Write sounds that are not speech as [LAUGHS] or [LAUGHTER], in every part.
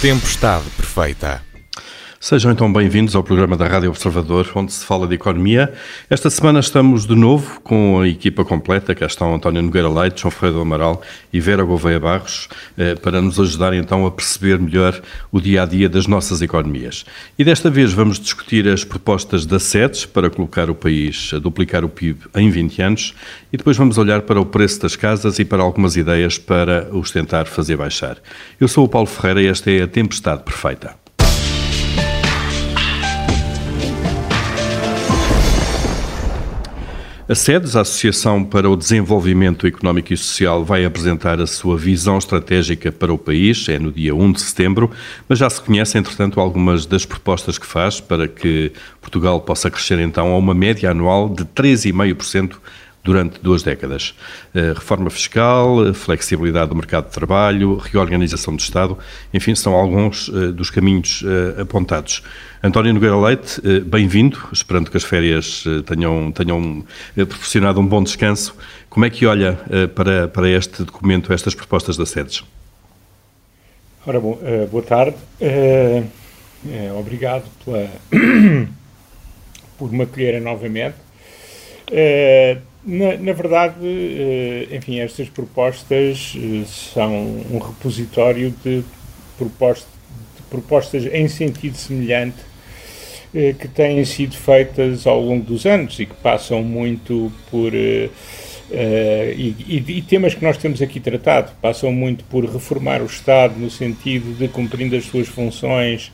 Tempestade Perfeita. Sejam então bem-vindos ao programa da Rádio Observador, onde se fala de economia. Esta semana estamos de novo com a equipa completa, cá estão António Nogueira Leite, João Ferreira do Amaral e Vera Gouveia Barros, eh, para nos ajudar então a perceber melhor o dia-a-dia das nossas economias. E desta vez vamos discutir as propostas da SEDES para colocar o país a duplicar o PIB em 20 anos e depois vamos olhar para o preço das casas e para algumas ideias para os tentar fazer baixar. Eu sou o Paulo Ferreira e esta é a Tempestade Perfeita. A SEDES, a Associação para o Desenvolvimento Económico e Social, vai apresentar a sua visão estratégica para o país, é no dia 1 de setembro, mas já se conhecem, entretanto, algumas das propostas que faz para que Portugal possa crescer então a uma média anual de 3,5% durante duas décadas. Reforma fiscal, flexibilidade do mercado de trabalho, reorganização do Estado, enfim, são alguns eh, dos caminhos eh, apontados. António Nogueira Leite, eh, bem-vindo, esperando que as férias tenham, tenham proporcionado um bom descanso. Como é que olha para, para este documento, estas propostas da SEDES? Ora, bom, boa tarde. obrigado pela, [COUGHS] por me acolherem novamente. Na, na, verdade, eh, enfim, estas propostas eh, são um repositório de, de propostas em sentido semelhante eh, que têm sido feitas ao longo dos anos e que passam muito por. Uh, e, e, e, temas que nós temos aqui tratado passam muito por reformar o Estado no sentido de, cumprindo as suas funções,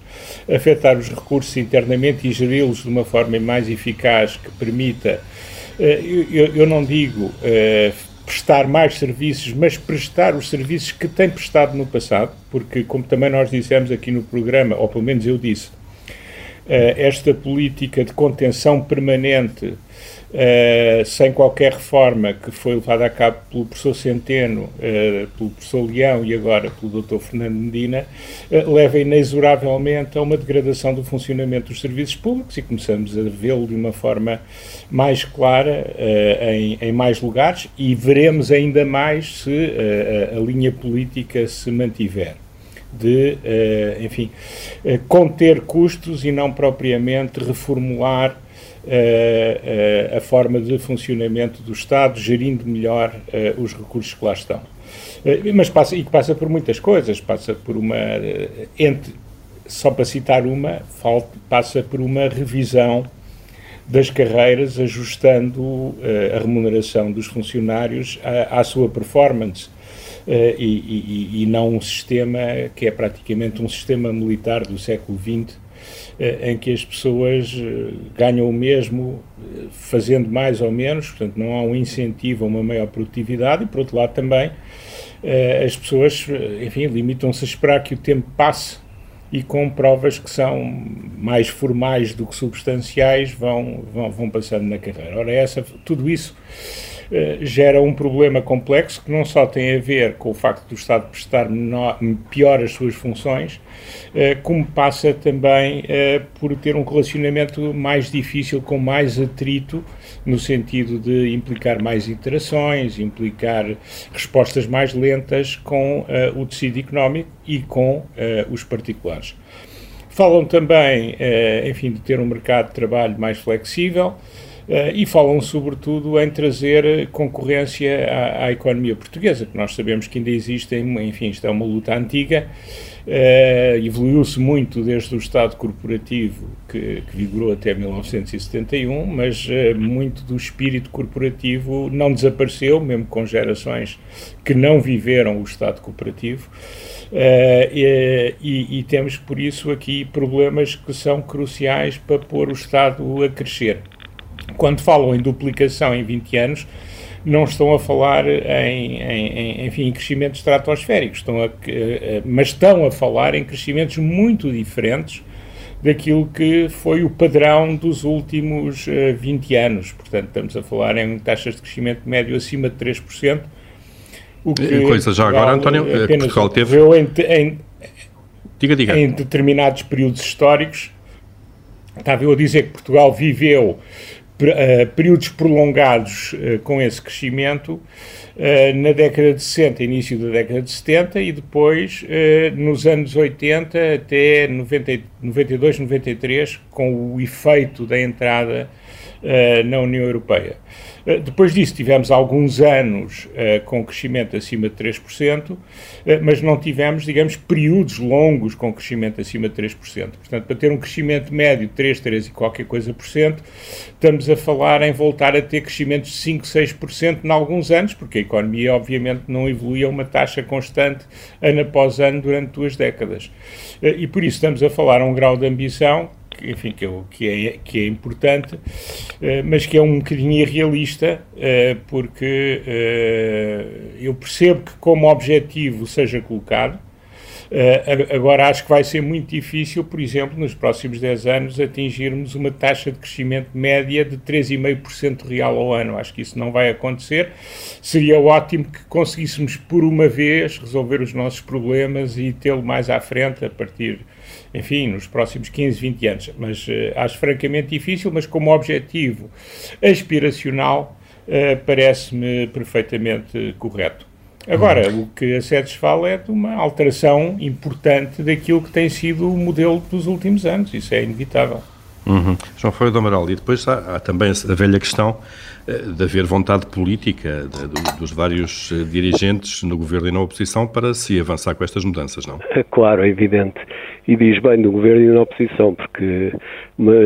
afetar os recursos internamente e geri-los de uma forma mais eficaz que permita eu, eu não digo eh, prestar mais serviços, mas prestar os serviços que tem prestado no passado, porque, como também nós dissemos aqui no programa, ou pelo menos eu disse, eh, esta política de contenção permanente Uh, sem qualquer reforma que foi levada a cabo pelo professor Centeno, uh, pelo professor Leão e agora pelo Dr. Fernando Medina, uh, leva inexoravelmente a uma degradação do funcionamento dos serviços públicos e começamos a vê-lo de uma forma mais clara em, em, mais lugares e veremos ainda mais se a linha política se mantiver de, enfim, conter custos e não propriamente reformular a forma de funcionamento do Estado, gerindo melhor uh, os recursos que lá estão. mas passa, e que passa por muitas coisas, passa por uma, entre, só para citar uma, falta, passa por uma revisão das carreiras, ajustando a remuneração dos funcionários à, à sua performance. Uh, e, e, e, não um sistema que é praticamente um sistema militar do século XX, em que as pessoas eh, ganham o mesmo eh, fazendo mais ou menos, portanto não há um incentivo a uma maior produtividade e por outro lado também as pessoas, enfim, limitam-se a esperar que o tempo passe e com provas que são mais formais do que substanciais vão, vão, vão passando na carreira. Ora, essa, tudo isso eh, gera um problema complexo que não só tem a ver com o facto do Estado prestar menor, pior as suas funções, eh, como passa também eh, por ter um relacionamento mais difícil, com mais atrito, no sentido de implicar mais interações, implicar respostas mais lentas com o tecido económico e com os particulares. Falam também, enfim, de ter um mercado de trabalho mais flexível, e falam sobretudo em trazer concorrência à, à, economia portuguesa, que nós sabemos que ainda existe, enfim, isto é uma luta antiga, uh, evoluiu-se muito desde o Estado corporativo, que, que vigorou até 1971, mas uh, muito do espírito corporativo não desapareceu, mesmo com gerações que não viveram o Estado cooperativo. E, e, e temos, por isso, aqui problemas que são cruciais para pôr o Estado a crescer quando falam em duplicação em 20 anos, não estão a falar em, em, enfim, em crescimentos estratosféricos, estão a, mas estão a falar em crescimentos muito diferentes daquilo que foi o padrão dos últimos 20 eh, anos. Portanto, estamos a falar em taxas de crescimento médio acima de 3%. O que Coisa já agora, António, eh, que Portugal teve... Em, em, diga, diga. em determinados períodos históricos, estava eu a dizer que Portugal viveu períodos prolongados com esse crescimento na década de 60, início da década de 70 e depois nos anos 80 até 90, 92, 93, com o efeito da entrada na União Europeia. Eh, depois disso, tivemos alguns anos uh, com crescimento acima de 3%, uh, eh, mas não tivemos, digamos, períodos longos com crescimento acima de 3%. Portanto, para ter um crescimento médio de 3, 3 e qualquer coisa por cento, estamos a falar em voltar a ter crescimentos de 5, 6% em alguns anos, porque a economia, obviamente, não evoluía a uma taxa constante ano após ano durante duas décadas. Uh, e por isso estamos a falar a um grau de ambição enfim, que, é, que, é, que é importante, eh, mas que é um bocadinho irrealista, eh, porque eh, eu percebo que como objetivo seja colocado, agora acho que vai ser muito difícil, por exemplo, nos próximos 10 anos, atingirmos uma taxa de crescimento média de 3,5% real ao ano. Acho que isso não vai acontecer. Seria ótimo que conseguíssemos, por uma vez, resolver os nossos problemas e tê-lo mais à frente a partir enfim, nos próximos 15, 20 anos. Mas uh, acho francamente difícil, mas como objetivo aspiracional, uh, parece-me perfeitamente correto. Agora, uhum. o que a SEDES fala é de uma alteração importante daquilo que tem sido o modelo dos últimos anos, isso é inevitável. Uhum. João Foi do Amaral, e depois há, há, também a velha questão eh, de haver vontade política de, de, dos vários dirigentes no governo e na oposição para se avançar com estas mudanças, não? É claro, é evidente e diz bem do governo e da oposição, porque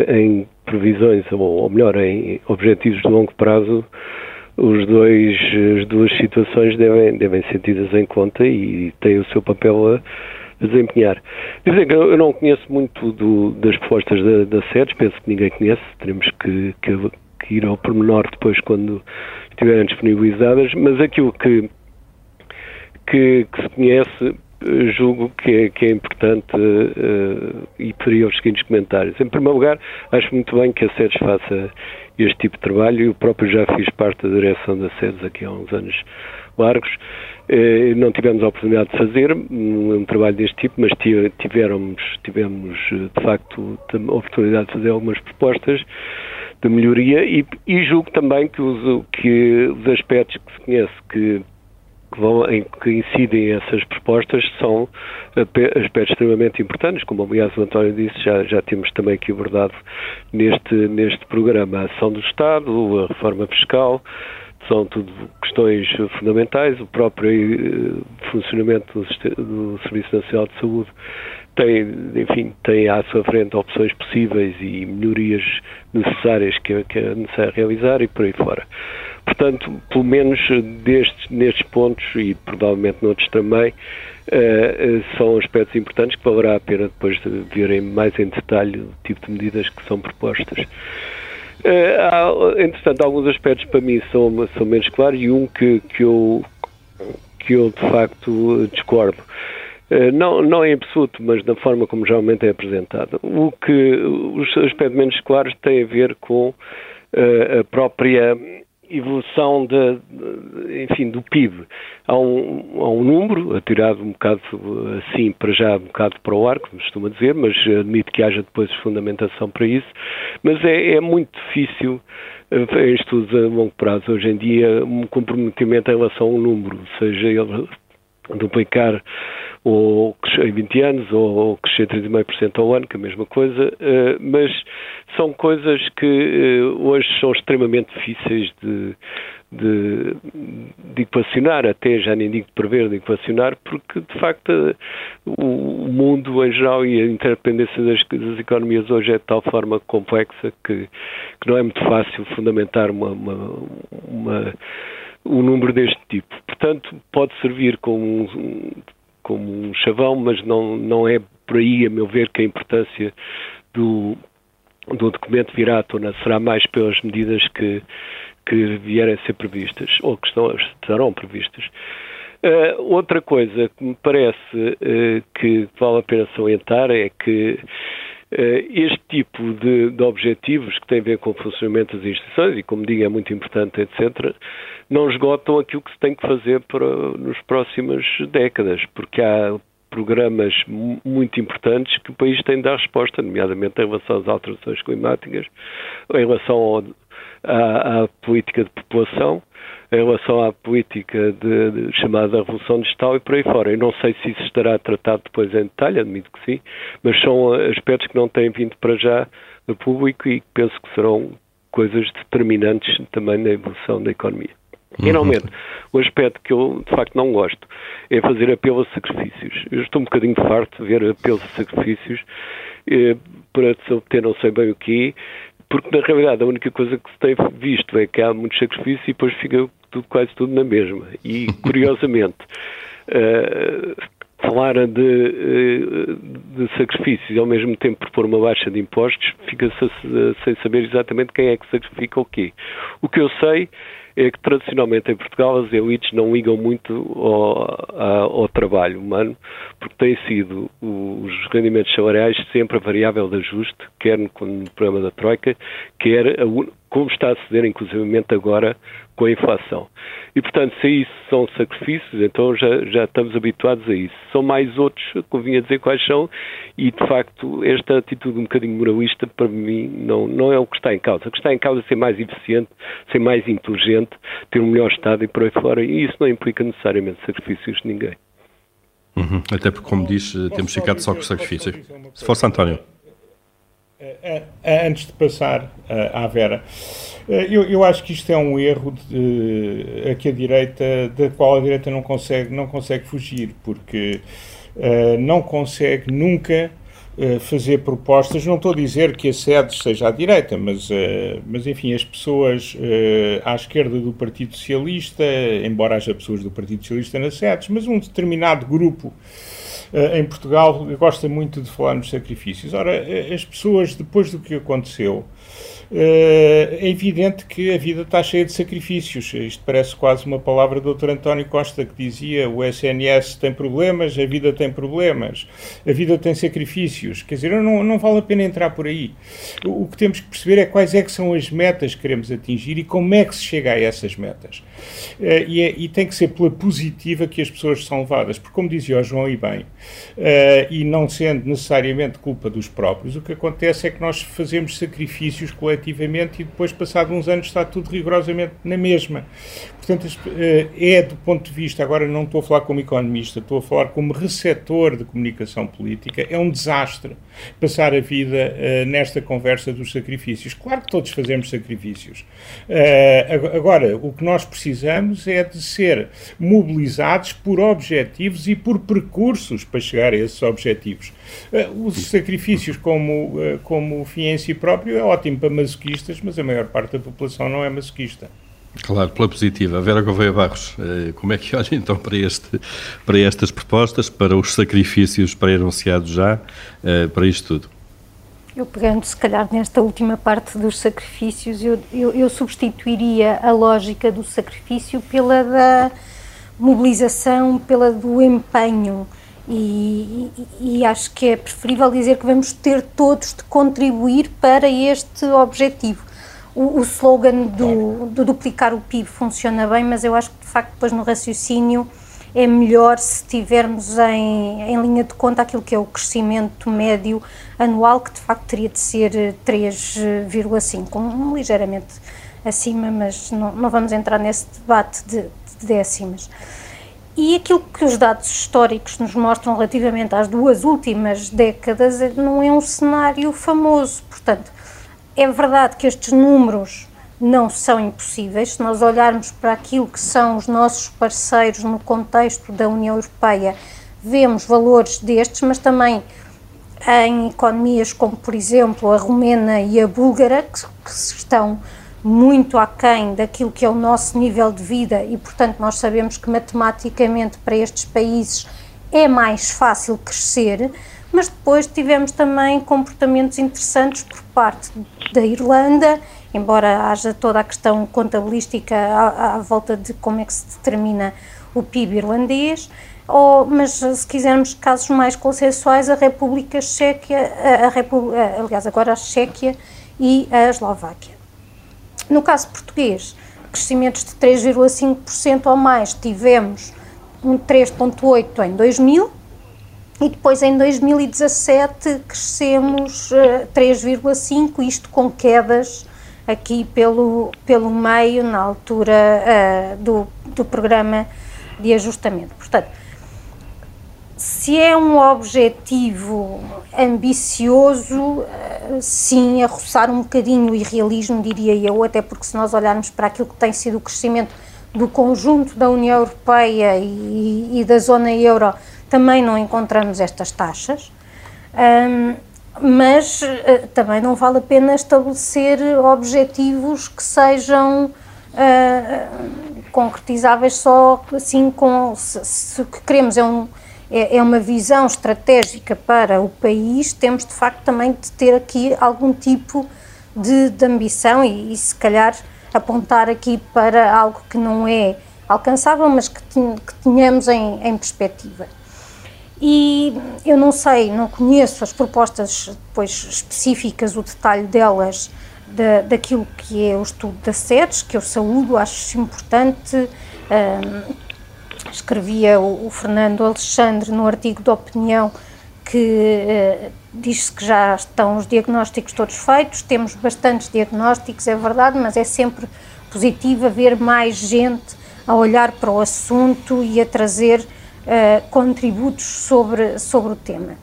em previsões, ou melhor, em objetivos de longo prazo, os dois, as duas situações devem, devem ser tidas em conta e têm o seu papel a, desempenhar. Dizer que eu não conheço muito do, das propostas da, da SEDES, penso que ninguém conhece, teremos que, que, que, ir ao pormenor depois quando estiverem disponibilizadas, mas aquilo que, que, que se conhece julgo que é, que é importante uh, e faria os seguintes comentários. Em primeiro lugar, acho muito bem que a SEDES faça este tipo de trabalho. Eu próprio já fiz parte da direção da SEDES aqui há uns anos largos. Uh, não tivemos a oportunidade de fazer um, trabalho deste tipo, mas tivemos, tivemos de facto a oportunidade de fazer algumas propostas de melhoria e, e julgo também que os, que os aspectos que se conhece que que, vão, em que incidem essas propostas são aspectos extremamente importantes, como aliás o António disse, já, já temos também aqui abordado neste, neste programa. A ação do Estado, a reforma fiscal, são tudo questões fundamentais, o próprio eh, funcionamento do, Serviço Nacional de Saúde tem, enfim, tem à sua frente opções possíveis e melhorias necessárias que, que é necessário realizar e por aí fora. Portanto, pelo menos destes, nestes pontos e provavelmente noutros também, uh, são aspectos importantes que valerá a pena depois de verem mais em detalhe o tipo de medidas que são propostas. Uh, há, entretanto, alguns aspectos para mim são, são menos claros e um que, que, eu, que eu de facto discordo. Uh, não, não em absoluto, mas da forma como geralmente é apresentado. O que os aspectos menos claros têm a ver com uh, a própria evolução de, de, enfim, do PIB. Há um, há um número, atirado um bocado assim, para já um bocado para o ar, como costuma dizer, mas admito que haja depois fundamentação para isso, mas é, é muito difícil eh, em estudos a longo prazo, hoje em dia, um comprometimento em relação a um número, seja ele duplicar ou em 20 anos ou crescer 3,5% ao ano, que é a mesma coisa, eh, mas são coisas que eh, hoje são extremamente difíceis de, de, de equacionar, até já nem digo de prever, de equacionar, porque de facto o mundo em geral e a interdependência das, das economias hoje é de tal forma complexa que, que não é muito fácil fundamentar uma, uma, uma um número deste tipo. Portanto, pode servir como um, como um chavão, mas não, não é por aí, a meu ver, que a importância do, do documento virá à tona. Será mais pelas medidas que, que vierem a ser previstas, ou que estão, estarão previstas. Uh, outra coisa que me parece uh, que vale a pena salientar é que uh, este tipo de, de, objetivos que têm a ver com o funcionamento das instituições, e como digo é muito importante, etc., não esgotam aquilo que se tem que fazer para, nos próximas décadas, porque há programas muito importantes que o país tem de dar resposta, nomeadamente em relação às alterações climáticas, em relação ao, à, à política de população, em relação à política de, de, chamada Revolução Digital e por aí fora. Eu não sei se isso estará tratado depois em detalhe, admito que sim, mas são aspectos que não têm vindo para já a público e penso que serão coisas determinantes também na evolução da economia. Uhum. Finalmente, o aspecto que eu de facto não gosto é fazer apelo a sacrifícios. Eu estou um bocadinho farto de ver apelos a sacrifícios eh, para se obter não sei bem o quê, porque na realidade a única coisa que se tem visto é que há muitos sacrifícios e depois fica tudo, quase tudo na mesma. E [LAUGHS] curiosamente, uh, falar de, uh, de sacrifícios e ao mesmo tempo propor uma baixa de impostos, fica-se sem saber exatamente quem é que sacrifica o quê. O que eu sei é que tradicionalmente em Portugal as elites não ligam muito ao, ao, trabalho humano, porque têm sido os rendimentos salariais sempre a variável de ajuste, quer no, no programa da Troika, quer a, como está a suceder inclusivamente agora com a inflação. E, portanto, se isso são sacrifícios, então já, já estamos habituados a isso. São mais outros, convinha dizer quais são, e, de facto, esta atitude um bocadinho moralista, para mim, não, não é o que está em causa. O que está em causa é ser mais eficiente, ser mais inteligente, ter um melhor Estado e por aí fora, e isso não implica necessariamente sacrifícios de ninguém. Uhum. Até porque, como diz, temos ficado só com sacrifícios. Se fosse António. Eh, eh, antes de passar eh, à Vera, eu, eu, acho que isto é um erro de, a que a direita, da qual a direita não consegue, não consegue fugir, porque uh, não consegue nunca uh, fazer propostas. Não estou a dizer que a sede seja à direita, mas, uh, mas enfim, as pessoas à esquerda do Partido Socialista, embora haja pessoas do Partido Socialista nas sedes, mas um determinado grupo em Portugal gosta muito de falar nos sacrifícios. Ora, eh, as pessoas, depois do que aconteceu, eh, é evidente que a vida está cheia de sacrifícios. Isto parece quase uma palavra do Dr. António Costa que dizia o SNS tem problemas, a vida tem problemas, a vida tem sacrifícios. Quer dizer, não, não vale a pena entrar por aí. O que temos que perceber é quais é que são as metas que queremos atingir e como é que se chega a essas metas. Uh, e, é, e, tem que ser pela positiva que as pessoas são levadas, porque como dizia o João e bem, uh, e não sendo necessariamente culpa dos próprios, o que acontece é que nós fazemos sacrifícios coletivos efetivamente, e depois, passado uns anos, está tudo rigorosamente na mesma. Portanto, eh, é do ponto de vista, agora não estou a falar como economista, estou a falar como receptor de comunicação política, é um desastre passar a vida uh, nesta conversa dos sacrifícios. Claro que todos fazemos sacrifícios. Uh, agora, o que nós precisamos é de ser mobilizados por objetivos e por percursos para chegar a esses objetivos. Uh, os sacrifícios como, como fim em si próprio é ótimo para masoquistas, mas a maior parte da população não é masoquista. Claro, pela positiva. Vera Gouveia Barros, eh, como é que olha então para, este, para estas propostas, para os sacrifícios pré-anunciados já, eh, para isto tudo? Eu pegando se calhar nesta última parte dos sacrifícios, eu, eu, eu substituiria a lógica do sacrifício pela da mobilização, pela do empenho. E, e, e, acho que é preferível dizer que vamos ter todos de contribuir para este objetivo o, o slogan do, do, duplicar o PIB funciona bem, mas eu acho que de facto depois no raciocínio é melhor se tivermos em, em linha de conta aquilo que é o crescimento médio anual, que de facto teria de ser 3,5, um, ligeiramente acima, mas não, não vamos entrar nesse debate de, de décimas. E aquilo que os dados históricos nos mostram relativamente às duas últimas décadas não é um cenário famoso. Portanto, é verdade que estes números não são impossíveis. Se nós olharmos para aquilo que são os nossos parceiros no contexto da União Europeia, vemos valores destes, mas também em economias como, por exemplo, a romena e a búlgara, que, que estão muito aquém daquilo que é o nosso nível de vida e, portanto, nós sabemos que matematicamente para estes países é mais fácil crescer, mas depois tivemos também comportamentos interessantes por parte da Irlanda, embora haja toda a questão contabilística à, à volta de como é que se determina o PIB irlandês, ou, mas se quisermos casos mais consensuais, a República Checa, a, a aliás, agora a Chequia e a Eslováquia. No caso português, crescimentos de 3,5% ou mais, tivemos um 3,8% em 2000, e depois em 2017 crescemos uh, eh, 3,5, isto com quedas aqui pelo, pelo meio, na altura uh, do, do programa de ajustamento. Portanto, se é um objetivo ambicioso, eh, sim, a roçar um bocadinho o irrealismo, diria eu, até porque se nós olharmos para aquilo que tem sido o crescimento do conjunto da União Europeia e, e da zona euro, também não encontramos estas taxas. Um, mas uh, também não vale a pena estabelecer objetivos que sejam uh, concretizáveis só assim com se, se o que queremos é um é, é uma visão estratégica para o país, temos de facto também de ter aqui algum tipo de, de ambição e, e, se calhar apontar aqui para algo que não é alcançável, mas que, que tenhamos em, em perspectiva. E eu não sei, não conheço as propostas depois específicas, o detalhe delas, da, daquilo que é o estudo da SEDES, que eu saúdo, acho importante. Um, escrevia o, o, Fernando Alexandre no artigo de opinião que eh, diz-se que já estão os diagnósticos todos feitos, temos bastantes diagnósticos, é verdade, mas é sempre positivo haver mais gente a olhar para o assunto e a trazer eh, contributos sobre, sobre o tema.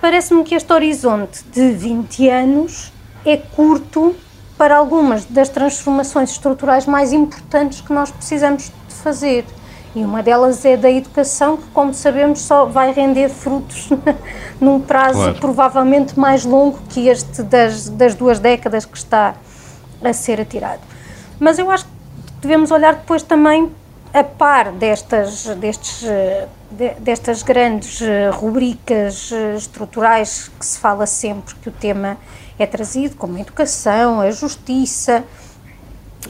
Parece-me que este horizonte de 20 anos é curto para algumas das transformações estruturais mais importantes que nós precisamos de fazer. E uma delas é da educação, que, como sabemos, só vai render frutos [LAUGHS] num prazo claro. provavelmente mais longo que este das, das duas décadas que está a ser atirado. Mas eu acho que devemos olhar depois também a par destas, destes, destas grandes rubricas estruturais que se fala sempre que o tema é trazido, como a educação, a justiça,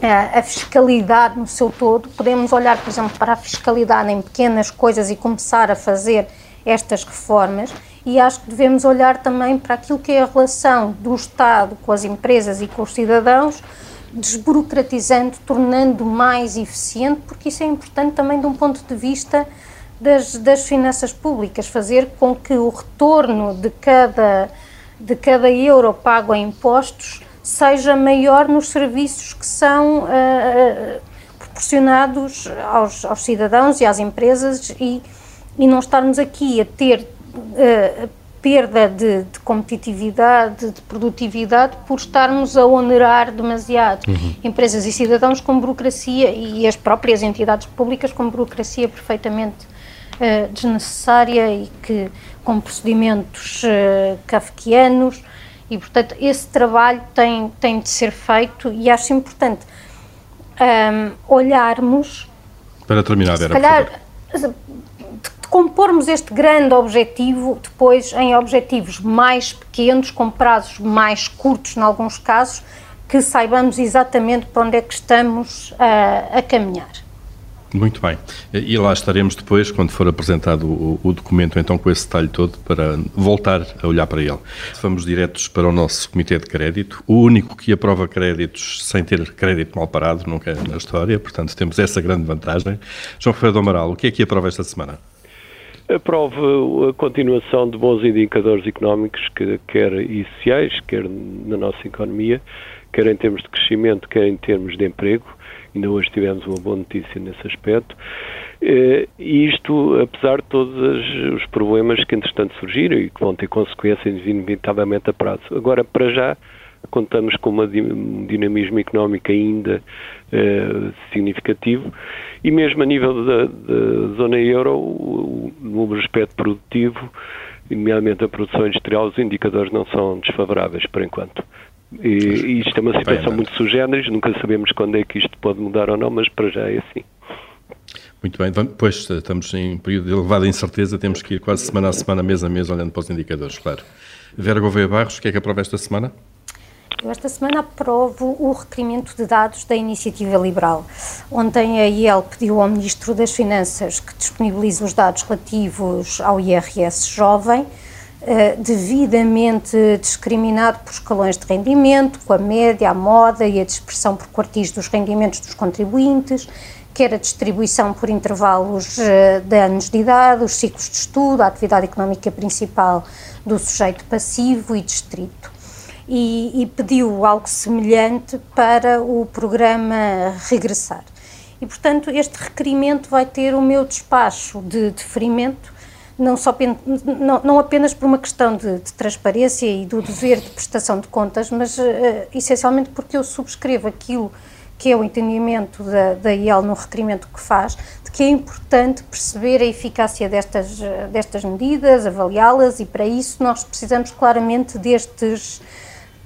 a fiscalidade no seu todo, podemos olhar, por exemplo, para a fiscalidade em pequenas coisas e começar a fazer estas reformas e acho que devemos olhar também para aquilo que é a relação do Estado com as empresas e com os cidadãos, desburocratizando, tornando mais eficiente, porque isso é importante também de um ponto de vista das, das finanças públicas, fazer com que o retorno de cada, de cada euro pago em impostos seja maior nos serviços que são uh, proporcionados aos, aos, cidadãos e às empresas e, e não estarmos aqui a ter uh, perda de, de, competitividade, de produtividade, por estarmos a onerar demasiado uhum. empresas e cidadãos com burocracia e as próprias entidades públicas com burocracia perfeitamente uh, desnecessária e que com procedimentos uh, kafkianos e, portanto, esse trabalho tem, tem de ser feito e acho importante um, olharmos. Para terminar, Vera, calhar, de, de compormos este grande objetivo depois em objetivos mais pequenos, com prazos mais curtos, em alguns casos, que saibamos exatamente para onde é que estamos a, a caminhar. Muito bem. E lá estaremos depois, quando for apresentado o, o, documento, então com esse detalhe todo, para voltar a olhar para ele. Vamos diretos para o nosso Comitê de Crédito, o único que aprova créditos sem ter crédito mal parado, nunca é na história, portanto temos essa grande vantagem. João Rafael do Amaral, o que é que aprova esta semana? Aprova a continuação de bons indicadores económicos, que, quer iniciais, quer na nossa economia, quer em termos de crescimento, quer em termos de emprego Ainda hoje tivemos uma boa notícia nesse aspecto. Eh, e isto, apesar de todos os problemas que, entretanto, surgiram e que vão ter consequências inevitavelmente a prazo. Agora, para já, contamos com um dinamismo económico ainda eh, significativo e mesmo a nível da, da zona euro, no aspecto produtivo, nomeadamente a produção industrial, os indicadores não são desfavoráveis por enquanto. E, e isto é uma situação muito sugéneres, nunca sabemos quando é que isto pode mudar ou não, mas para já é assim. Muito bem, pois estamos em período de elevada incerteza, temos que ir quase semana a semana, mês a mês, olhando para os indicadores, claro. Vera Gouveia Barros, o que é que aprova esta semana? Eu esta semana aprovo o requerimento de dados da Iniciativa Liberal. Ontem a IEL pediu ao Ministro das Finanças que disponibilize os dados relativos ao IRS jovem, eh, devidamente discriminado por escalões de rendimento, com a média, a moda e a dispersão por quartis dos rendimentos dos contribuintes, quer a distribuição por intervalos uh, de anos de idade, os ciclos de estudo, a atividade económica principal do sujeito passivo e distrito. E, e pediu algo semelhante para o programa Regressar. E, portanto, este requerimento vai ter o meu despacho de deferimento, não, só, não, não apenas por uma questão de, de, transparência e do dever de prestação de contas, mas uh, essencialmente porque eu subscrevo aquilo que é o entendimento da, da IEL no requerimento que faz, de que é importante perceber a eficácia destas, destas medidas, avaliá-las e para isso nós precisamos claramente destes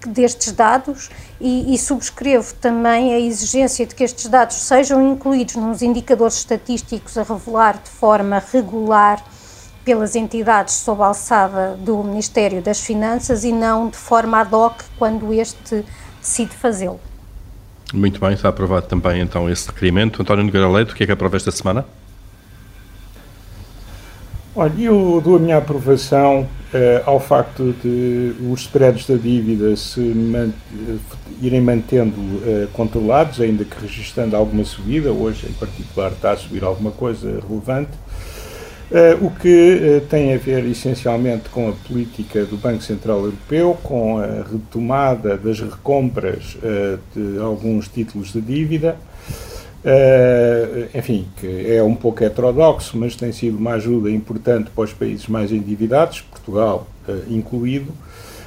destes dados e, e, subscrevo também a exigência de que estes dados sejam incluídos nos indicadores estatísticos a revelar de forma regular pelas entidades sob a alçada do Ministério das Finanças e não de forma ad hoc quando este decide fazê-lo. Muito bem, está aprovado também então esse requerimento. António Nogueira Leite, o que é que aprova esta semana? Olha, eu dou a minha aprovação ao facto de os spreads da dívida se man uh, irem mantendo uh, controlados, ainda que registrando alguma subida, hoje em particular está a subir alguma coisa relevante, o que tem a ver essencialmente com a política do Banco Central Europeu, com a retomada das recompras de alguns títulos de dívida, Uh, enfim, que é um pouco heterodoxo, mas tem sido uma ajuda importante para os países mais endividados, Portugal uh, incluído,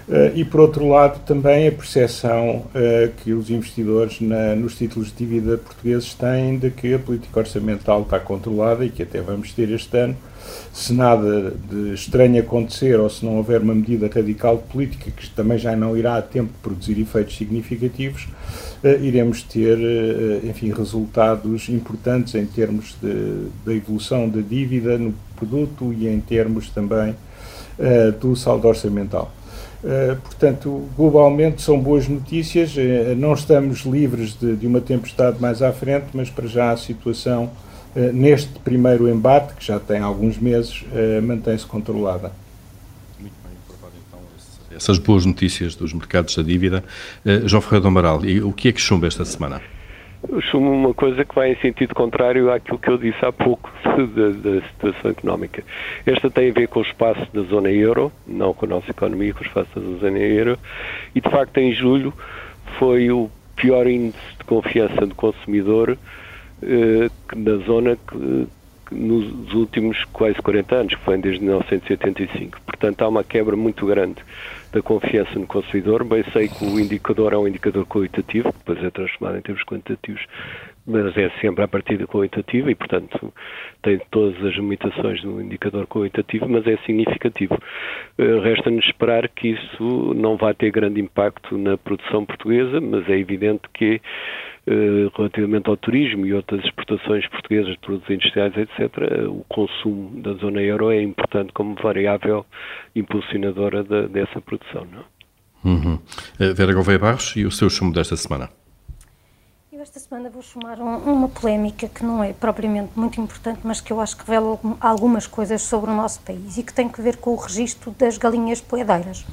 uh, e por outro lado também a percepção que os investidores na, nos títulos de dívida portugueses têm de que a política orçamental está controlada e que até vamos ter este ano, se nada de estranho acontecer ou se não houver uma medida radical de política que também já não irá a tempo de produzir efeitos significativos, uh, iremos ter, uh, enfim, resultados importantes em termos da evolução da dívida no produto e em termos também uh, do saldo orçamental. Uh, portanto, globalmente são boas notícias. Uh, não estamos livres de, de, uma tempestade mais à frente, mas para já a situação neste primeiro embate, que já tem alguns meses, mantém-se controlada essas boas notícias dos mercados da dívida. Uh, João Ferreira do Amaral, e o que é que chumba esta semana? Eu chumo uma coisa que vai em sentido contrário àquilo que eu disse há pouco [LAUGHS] da, da, situação económica. Esta tem a ver com o espaço da zona euro, não com a nossa economia, com o espaço da zona euro, e de facto em julho foi o pior índice de confiança do consumidor eh, na zona que, nos últimos quase 40 anos, que foi desde 1985. Portanto, há uma quebra muito grande da confiança no consumidor. Bem sei que o indicador é um indicador qualitativo, que depois é transformado em termos quantitativos, mas é sempre a partir da qualitativa e, portanto, tem todas as limitações do indicador qualitativo, mas é significativo. Eh, resta-nos esperar que isso não vai ter grande impacto na produção portuguesa, mas é evidente que relativamente ao turismo e outras exportações portuguesas de produtos industriais, etc., o consumo da zona euro é importante como variável impulsionadora de, dessa produção. Não? É? Uhum. Eh, Vera Gouveia Barros e o seu chumbo desta semana? Eu esta semana vou chamar um, uma polémica que não é propriamente muito importante, mas que eu acho que revela algumas coisas sobre o nosso país e que tem que ver com o registro das galinhas poedeiras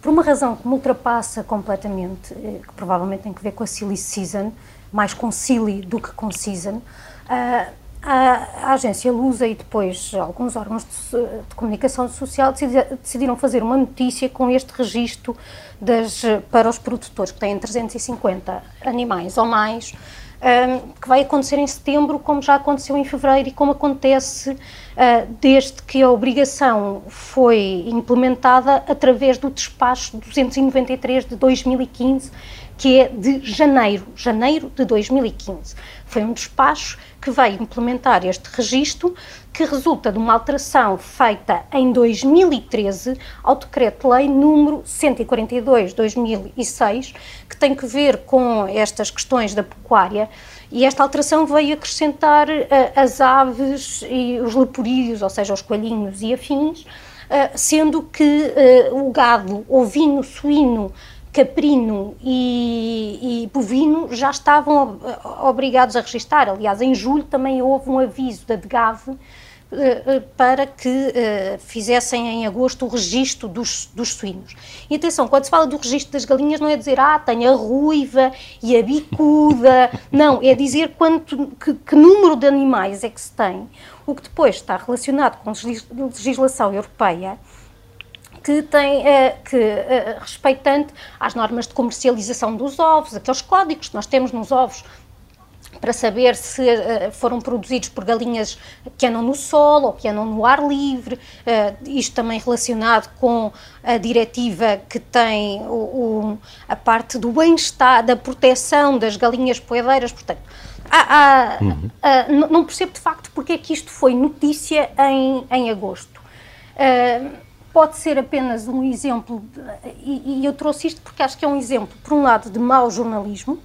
por uma razão que me ultrapassa completamente, eh, que provavelmente tem que ver com a silly season, mais com silly do que com season, a, a, agência Lusa e depois alguns órgãos de, de comunicação social decidiram fazer uma notícia com este registro das, para os produtores que têm 350 animais ou mais, um, que vai acontecer em setembro, como já aconteceu em fevereiro e como acontece uh, desde que a obrigação foi implementada através do despacho 293 de 2015, que é de janeiro, janeiro de 2015. Foi um despacho que veio implementar este registro, que resulta de uma alteração feita em 2013 ao Decreto-Lei número 142 de 2006, que tem que ver com estas questões da pecuária. E esta alteração veio acrescentar uh, as aves e os leporídeos, ou seja, os coelhinhos e afins, uh, sendo que uh, o gado ovino, suíno, caprino e, e, bovino já estavam obrigados a registar. Aliás, em julho também houve um aviso da DGAV eh, eh, para que uh, fizessem em agosto o registro dos, dos suínos. E atenção, quando se fala do registro das galinhas, não é dizer, ah, tem a ruiva e a bicuda, não, é dizer quanto, que, que, número de animais é que se tem, o que depois está relacionado com a legislação europeia que tem que respeitante às normas de comercialização dos ovos, aqueles códigos que nós temos nos ovos para saber se uh, foram produzidos por galinhas que andam no solo ou que andam no ar livre, uh, isto também relacionado com a diretiva que tem o, o, a parte do bem-estar, da proteção das galinhas poedeiras, portanto, há, há, uhum. uh, não percebo de facto porque é que isto foi notícia em, em agosto. Pode ser apenas um exemplo, e, e eu trouxe isto porque acho que é um exemplo, por um lado, de mau jornalismo,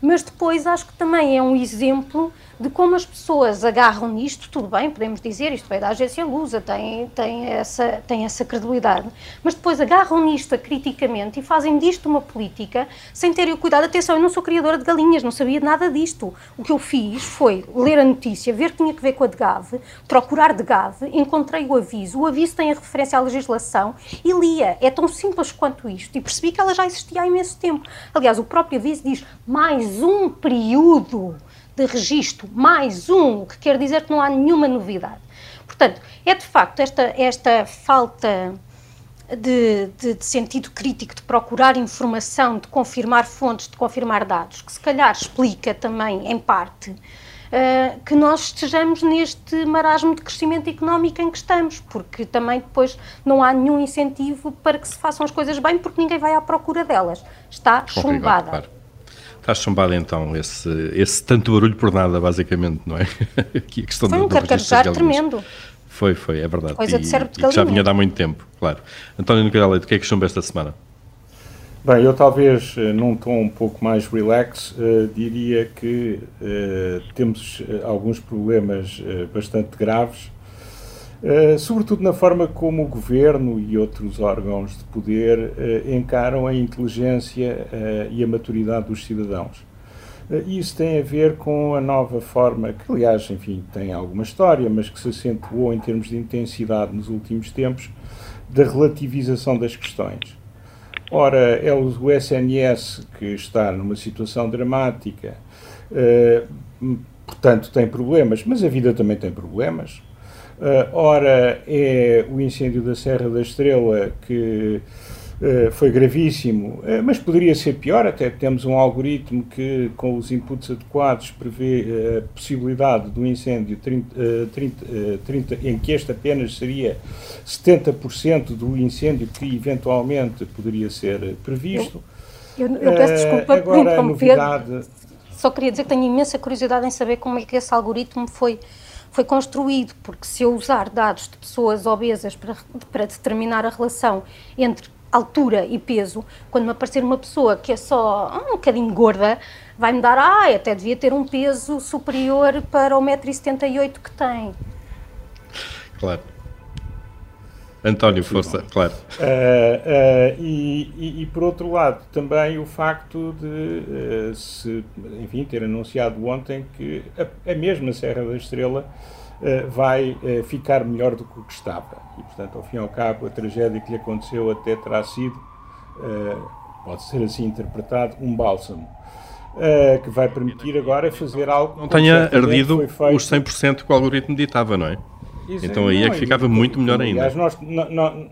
mas depois acho que também é um exemplo de como as pessoas agarram nisto, tudo bem, podemos dizer, isto veio da agência Lusa, tem, tem, essa, tem essa credibilidade, mas depois agarram nisto criticamente e fazem disto uma política sem terem o cuidado. Atenção, eu não sou criadora de galinhas, não sabia nada disto. O que eu fiz foi ler a notícia, ver que tinha que ver com a de GAV, procurar de GAV, encontrei o aviso, o aviso tem a referência à legislação e lia. É tão simples quanto isto e percebi que ela já existia há imenso tempo. Aliás, o próprio aviso diz mais um período de registro, mais um, o que quer dizer que não há nenhuma novidade. Portanto, é de facto esta, esta falta de, de, de, sentido crítico, de procurar informação, de confirmar fontes, de confirmar dados, que se calhar explica também, em parte, uh, que nós estejamos neste marasmo de crescimento económico em que estamos, porque também depois não há nenhum incentivo para que se façam as coisas bem, porque ninguém vai à procura delas. Está chumbada. Claro. Está chumbado então esse, esse tanto barulho por nada, basicamente, não é? [LAUGHS] Aqui a questão foi um carcarejar tremendo. Foi, foi, é verdade. Coisa e, de cérebro de já vinha há muito tempo, claro. António Nogueira Leite, o que é que chumba esta semana? Bem, eu talvez, eh, num tom um pouco mais relax, uh, diria que uh, temos alguns problemas uh, bastante graves Uh, sobretudo na forma como o governo e outros órgãos de poder uh, encaram a inteligência uh, e a maturidade dos cidadãos. isso tem a ver com a nova forma, que aliás, enfim, tem alguma história, mas que se acentuou em termos de intensidade nos últimos tempos, da relativização das questões. Ora, é o SNS que está numa situação dramática, portanto tem problemas, mas a vida também tem problemas ora, é o incêndio da Serra da Estrela que uh, foi gravíssimo, uh, mas poderia ser pior. Até temos um algoritmo que, com os inputs adequados, prevê a possibilidade do incêndio 30, 30, 30, em que este apenas seria 70% do incêndio que eventualmente poderia ser previsto. Eu, eu, eu peço desculpa por interromper. Novidade... Só queria dizer que tenho imensa curiosidade em saber como é que esse algoritmo foi foi construído, porque se eu usar dados de pessoas obesas para, para determinar a relação entre altura e peso, quando me aparecer uma pessoa que é só um bocadinho gorda, vai-me dar, ah, até devia ter um peso superior para o 1,78m que tem. Claro. António, força, Sim, claro. Uh, uh, e, e, e, por outro lado, também o facto de uh, se, enfim, ter anunciado ontem que a, a mesma Serra da Estrela vai ficar melhor do que o que estava. E, portanto, ao fim e ao cabo, a tragédia que lhe aconteceu até terá sido, pode ser assim interpretado, um bálsamo. que vai permitir agora fazer algo. Não tenha ardido os 100% que o algoritmo ditava, não é? Isso então aí não, é que ficava muito melhor ainda. Aliás, nós, nós,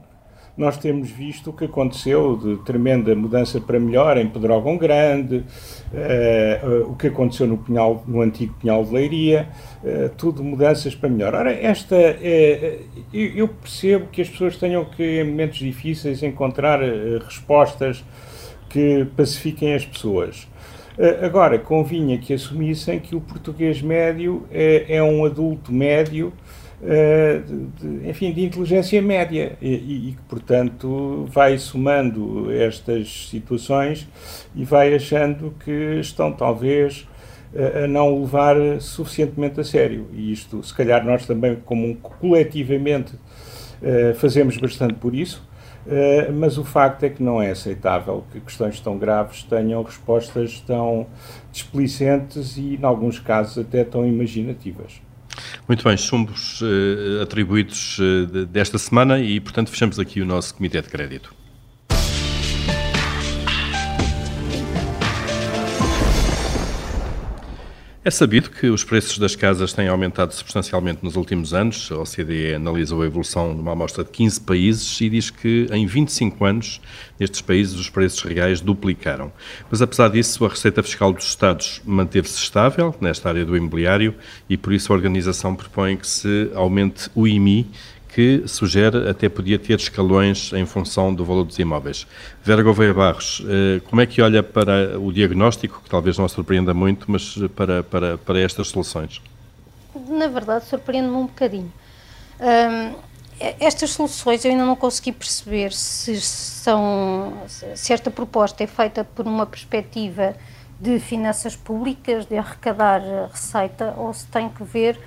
nós temos visto o que aconteceu de tremenda mudança para melhor em Pedrógão Grande, uh, uh, o que aconteceu no, Pinhal, no antigo Pinhal de Leiria, uh, tudo mudanças para melhor. Ora, esta é, eu percebo que as pessoas tenham que, em momentos difíceis, encontrar respostas que pacifiquem as pessoas. Agora, convinha que assumissem que o português médio é, é um adulto médio de, enfim, de inteligência média e, que, portanto, vai somando estas situações e vai achando que estão, talvez, a não levar suficientemente a sério. E isto, se calhar, nós também, como coletivamente, eh, fazemos bastante por isso, eh, mas o facto é que não é aceitável que questões tão graves tenham respostas tão displicentes e, em alguns casos, até tão imaginativas. Muito bem, chumbos uh, atribuídos uh, desta semana e, portanto, fechamos aqui o nosso Comitê de Crédito. É sabido que os preços das casas têm aumentado substancialmente nos últimos anos. A OCDE analisou a evolução numa amostra de 15 países e diz que em 25 anos, nestes países, os preços reais duplicaram. Mas apesar disso, a receita fiscal dos Estados manteve-se estável nesta área do imobiliário e por isso a organização propõe que se aumente o IMI, que sugere até podia ter escalões em função do valor dos imóveis. Vera Gouveia Barros, eh, como é que olha para o diagnóstico, que talvez não surpreenda muito, mas para, para, para estas soluções? Na verdade, surpreende-me um bocadinho. Estas soluções eu ainda não consegui perceber se são se esta proposta é feita por uma perspectiva de finanças públicas, de arrecadar receita, ou se tem que ver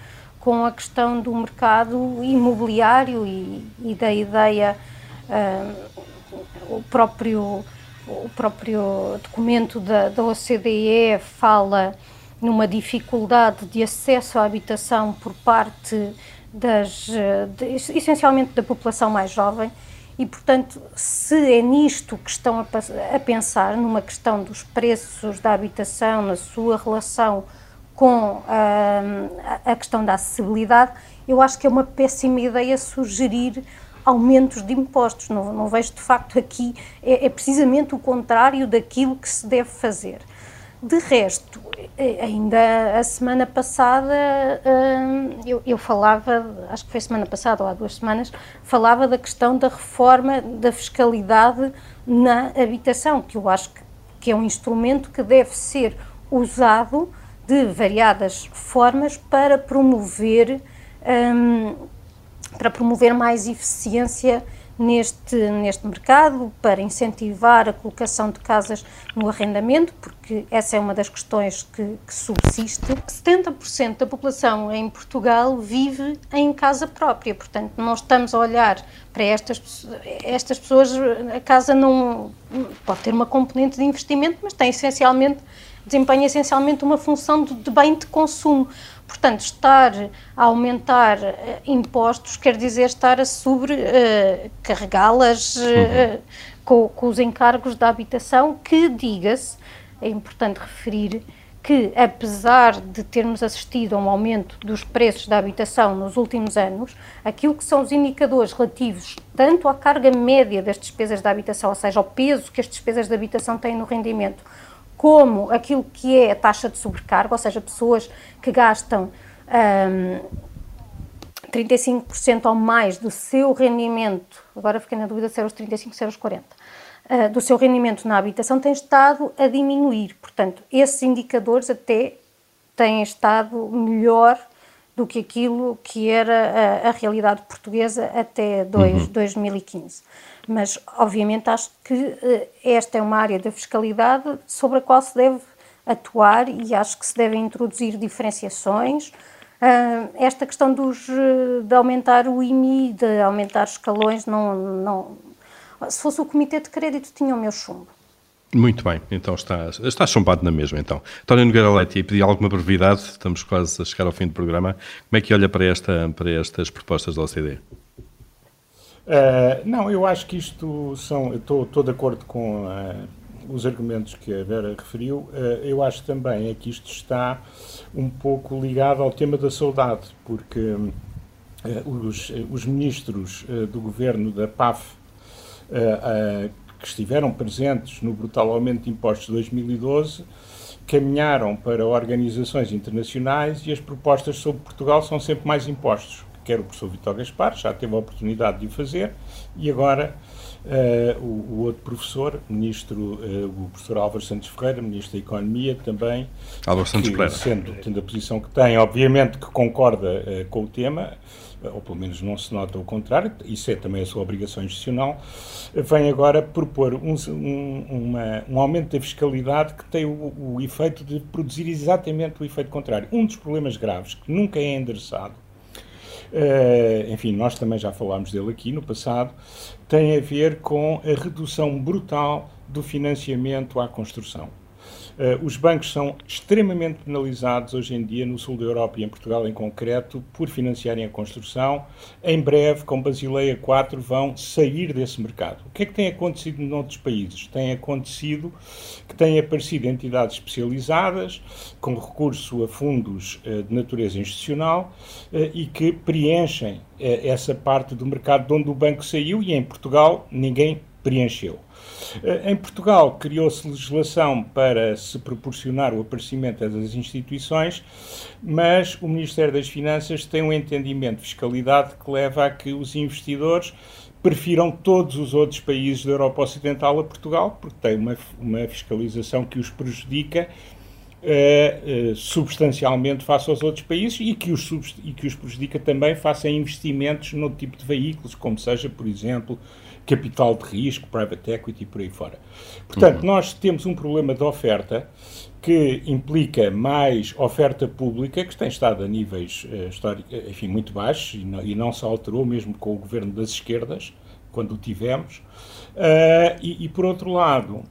com a questão do mercado imobiliário e, e da ideia, uh, o, próprio, o próprio documento da, da OCDE fala numa dificuldade de acesso à habitação por parte das, de, essencialmente da população mais jovem e, portanto, se é nisto que estão a, a, pensar, numa questão dos preços da habitação, na sua relação com a, a questão da acessibilidade, eu acho que é uma péssima ideia sugerir aumentos de impostos. Não, não vejo de facto aqui, é, é, precisamente o contrário daquilo que se deve fazer. De resto, ainda a semana passada eu, eu, falava, acho que foi semana passada ou há duas semanas, falava da questão da reforma da fiscalidade na habitação, que eu acho que, que é um instrumento que deve ser usado de variadas formas para promover, um, para promover mais eficiência neste, neste mercado, para incentivar a colocação de casas no arrendamento, porque essa é uma das questões que, que subsiste. 70% da população em Portugal vive em casa própria, portanto, não estamos a olhar para estas, estas pessoas, a casa não pode ter uma componente de investimento, mas tem essencialmente desempenha essencialmente uma função de, de bem de consumo. Portanto, estar a aumentar uh, impostos quer dizer estar a sobrecarregá-las uh, uhum. com, com os encargos da habitação, que, diga-se, é importante referir que, apesar de termos assistido a um aumento dos preços da habitação nos últimos anos, aquilo que são os indicadores relativos tanto à carga média das despesas da habitação, ou seja, ao peso que as despesas da habitação têm no rendimento, como aquilo que é a taxa de sobrecarga, ou seja, pessoas que gastam um, 35% ou mais do seu rendimento, agora fiquei na dúvida se eram os 35, se eram os 40, uh, do seu rendimento na habitação, tem estado a diminuir. Portanto, esses indicadores até têm estado melhor do que aquilo que era a, a realidade portuguesa até dois, uhum. 2015. Mas, obviamente, acho que uh, esta é uma área da fiscalidade sobre a qual se deve atuar e acho que se devem introduzir diferenciações. Uh, esta questão dos, eh, de aumentar o IMI, de aumentar escalões, não, não, se fosse o Comitê de Crédito, tinha o meu chumbo. Muito bem, então está, está chumbado na mesma. Então, António Nogueira Leite, pedi alguma brevidade, estamos quase a chegar ao fim do programa. Como é que olha para, esta, para estas propostas da OCDE? Uh, não, eu acho que isto são. Estou, de acordo com uh, os argumentos que a Vera referiu. Uh, eu acho também é que isto está um pouco ligado ao tema da saudade, porque os, os, ministros do governo da PAF que estiveram presentes no brutal aumento de impostos de 2012 caminharam para organizações internacionais e as propostas sobre Portugal são sempre mais impostos. Quer o professor Vitor Gaspar, já teve a oportunidade de o fazer, e agora uh, o, o, outro professor, ministro, uh, o professor Álvaro Santos Ferreira, ministro da Economia também. Álvaro Santos Ferreira. Sendo, tendo a posição que tem, obviamente que concorda uh, com o tema, ou pelo menos não se nota o contrário, isso é também a sua obrigação institucional, vem agora propor um, um, uma, um aumento da fiscalidade que tem o, o, efeito de produzir exatamente o efeito contrário. Um dos problemas graves que nunca é endereçado, uh, enfim, nós também já falámos dele aqui no passado, tem a ver com a redução brutal do financiamento à construção. Uh, os bancos são extremamente penalizados hoje em dia no sul da Europa e em Portugal em concreto por financiarem a construção. Em breve, com Basileia 4, vão sair desse mercado. O que é que tem acontecido noutros países? Tem acontecido que têm aparecido entidades especializadas com recurso a fundos uh, de natureza institucional uh, e que preenchem essa parte do mercado de onde o banco saiu e em Portugal ninguém preencheu. Eh, em Portugal criou-se legislação para se proporcionar o aparecimento das instituições, mas o Ministério das Finanças tem um entendimento de fiscalidade que leva a que os investidores prefiram todos os outros países da Europa Ocidental a Portugal, porque tem uma, uma fiscalização que os prejudica Uh, uh, substancialmente face aos outros países e que, os e que os prejudica também face a investimentos no tipo de veículos, como seja, por exemplo, capital de risco, private equity e por aí fora. Portanto, uhum. nós temos um problema de oferta que implica mais oferta pública, que tem estado a níveis uh, históricos, enfim, muito baixos e não, e não, se alterou mesmo com o governo das esquerdas, quando o tivemos. Uh, e, e, por outro lado,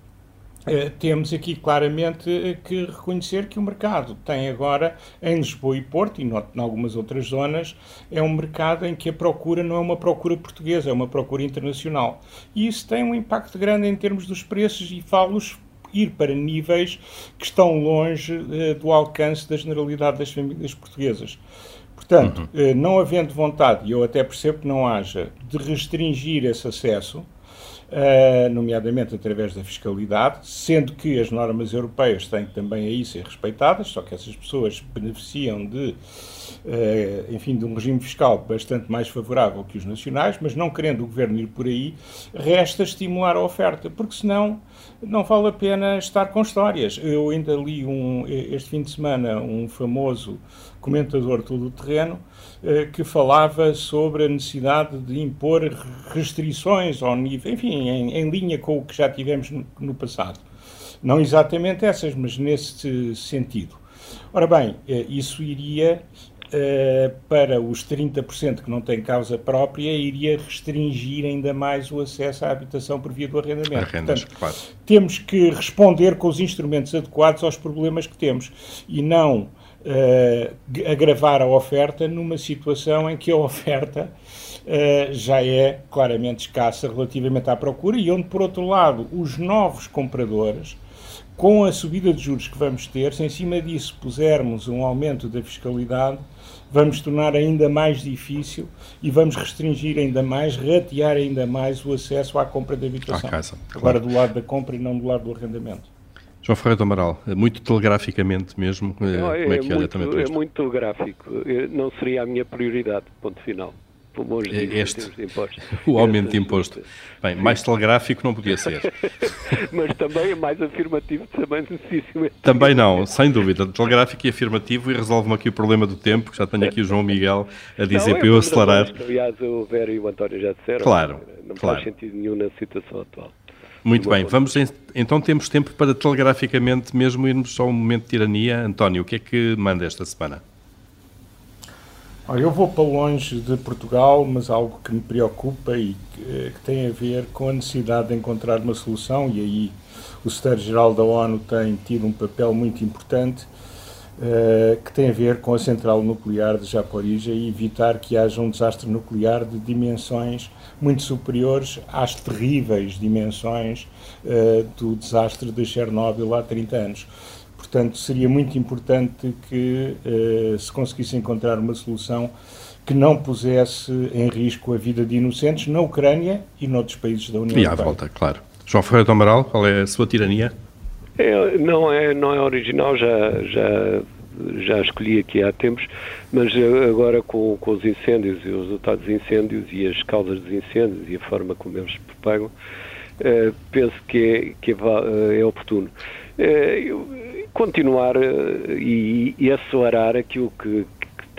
temos aqui claramente uh, que reconhecer que o mercado tem agora, em Lisboa e Porto, e em algumas outras zonas, é um mercado em que a procura não é uma procura portuguesa, é uma procura internacional. E isso tem um impacto grande em termos dos preços e falo-os ir para níveis que estão longe uh, do alcance da generalidade das famílias portuguesas. Portanto, uhum. não havendo vontade, e eu até percebo que não haja, de restringir esse acesso, nomeadamente através da fiscalidade, sendo que as normas europeias têm também aí ser respeitadas, só que essas pessoas beneficiam de, uh, enfim, de um regime fiscal bastante mais favorável que os nacionais, mas não querendo o governo ir por aí, resta estimular a oferta, porque senão não vale a pena estar com histórias. Eu ainda li um, este fim de semana um famoso comentador todo o terreno eh, que falava sobre a necessidade de impor restrições ao nível, enfim, em, em linha com o que já tivemos no, no, passado. Não exatamente essas, mas nesse sentido. Ora bem, eh, isso iria Uh, para os 30% que não têm causa própria, iria restringir ainda mais o acesso à habitação por via do arrendamento. Arrendas, Portanto, claro. temos que responder com os instrumentos adequados aos problemas que temos e não uh, agravar a oferta numa situação em que a oferta uh, já é claramente escassa relativamente à procura e onde, por outro lado, os novos compradores, com a subida de juros que vamos ter, se em cima disso pusermos um aumento da fiscalidade, vamos tornar ainda mais difícil e vamos restringir ainda mais, ratear ainda mais o acesso à compra de habitação. Casa, claro. Agora do lado da compra e não do lado do arrendamento. João Ferreira do Amaral, muito telegraficamente mesmo, eh, não, como é, é que olha também para É muito telegráfico, não seria a minha prioridade, ponto final. É este, [LAUGHS] o aumento de imposto. Bem, mais telegráfico não podia ser. [LAUGHS] Mas também é mais afirmativo também Também não, sem dúvida. Telegráfico e afirmativo e resolve-me aqui o problema do tempo, que já tenho aqui o João Miguel a dizer não, para eu acelerar. Aliás, o Vera e o António já disseram. Claro. Não claro. faz sentido nenhum na situação atual. Muito bem, vamos então temos tempo para telegraficamente mesmo irmos ao momento de tirania. António, o que é que manda esta semana? Olha, eu vou para longe de Portugal, mas algo que me preocupa e que, eh, que tem a ver com a necessidade de encontrar uma solução, e aí o secretário-geral da ONU tem tido um papel muito importante, que tem a ver com a central nuclear de Japorija e evitar que haja um desastre nuclear de dimensões muito superiores às terríveis dimensões uh, do desastre de Chernobyl há 30 anos. Portanto, seria muito importante que uh, se conseguisse encontrar uma solução que não pusesse em risco a vida de inocentes na Ucrânia e noutros países da União Europeia. E à volta, claro. João Ferreira do Amaral, qual é a sua tirania? É, não, é, não é original, já, já já escolhi aqui há tempos, mas eh, agora com, com os incêndios e os resultados dos incêndios e as causas dos incêndios e a forma como eles se propagam, eh, penso que é, que é, eh, é oportuno. continuar e, e acelerar aquilo que,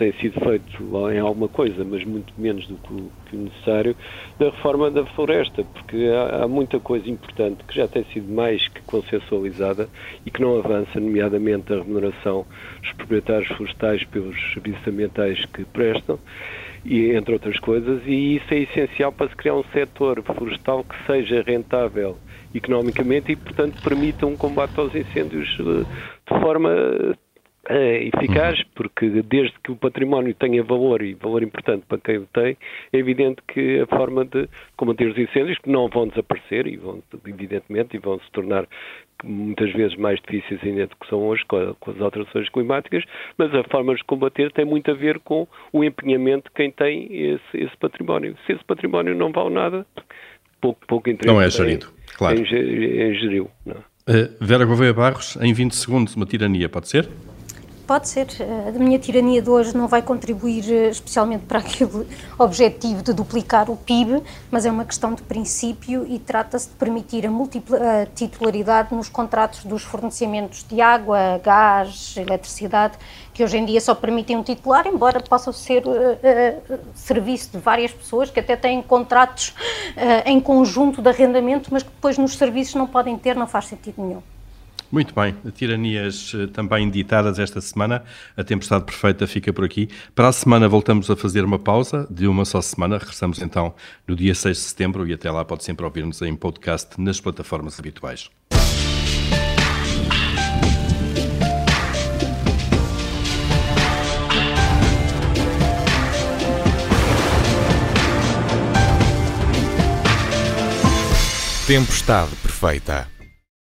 tem sido feito em alguma coisa, mas muito menos do que o, que o necessário, da reforma da floresta, porque há, há, muita coisa importante que já tem sido mais que consensualizada e que não avança, nomeadamente a remuneração dos proprietários florestais pelos serviços ambientais que prestam, e, entre outras coisas, e isso é essencial para se criar um setor florestal que seja rentável economicamente e, portanto, permita um combate aos incêndios de forma é eficaz, uhum. porque desde que o património tenha valor e valor importante para quem o tem, é evidente que a forma de combater os incêndios, que não vão desaparecer, e vão, evidentemente, e vão se tornar muitas vezes mais difíceis ainda do que são hoje com, as alterações climáticas, mas a forma de combater tem muito a ver com o empenhamento de quem tem esse, esse património. Se esse património não vale nada, pouco, pouco interesse não é gerido, claro. em, em, em gerir. Uh, Vera Gouveia Barros, em 20 segundos, uma tirania, pode ser? Pode ser. A minha tirania de hoje não vai contribuir eh, especialmente para [LAUGHS] aquele objetivo de duplicar o PIB, mas é uma questão de princípio e trata-se de permitir a, a titularidade nos contratos dos fornecimentos de água, gás, eletricidade, que hoje em dia só permitem um titular, embora possa ser uh, uh, serviço de várias pessoas que até têm contratos uh, em conjunto de arrendamento, mas que depois nos serviços não podem ter, não faz sentido nenhum. Muito bem, tiranias eh, também ditadas esta semana. A tempestade perfeita fica por aqui. Para a semana voltamos a fazer uma pausa de uma só semana. Regressamos então no dia 6 de setembro e até lá pode sempre ouvir-nos em podcast nas plataformas habituais. Tempestade perfeita.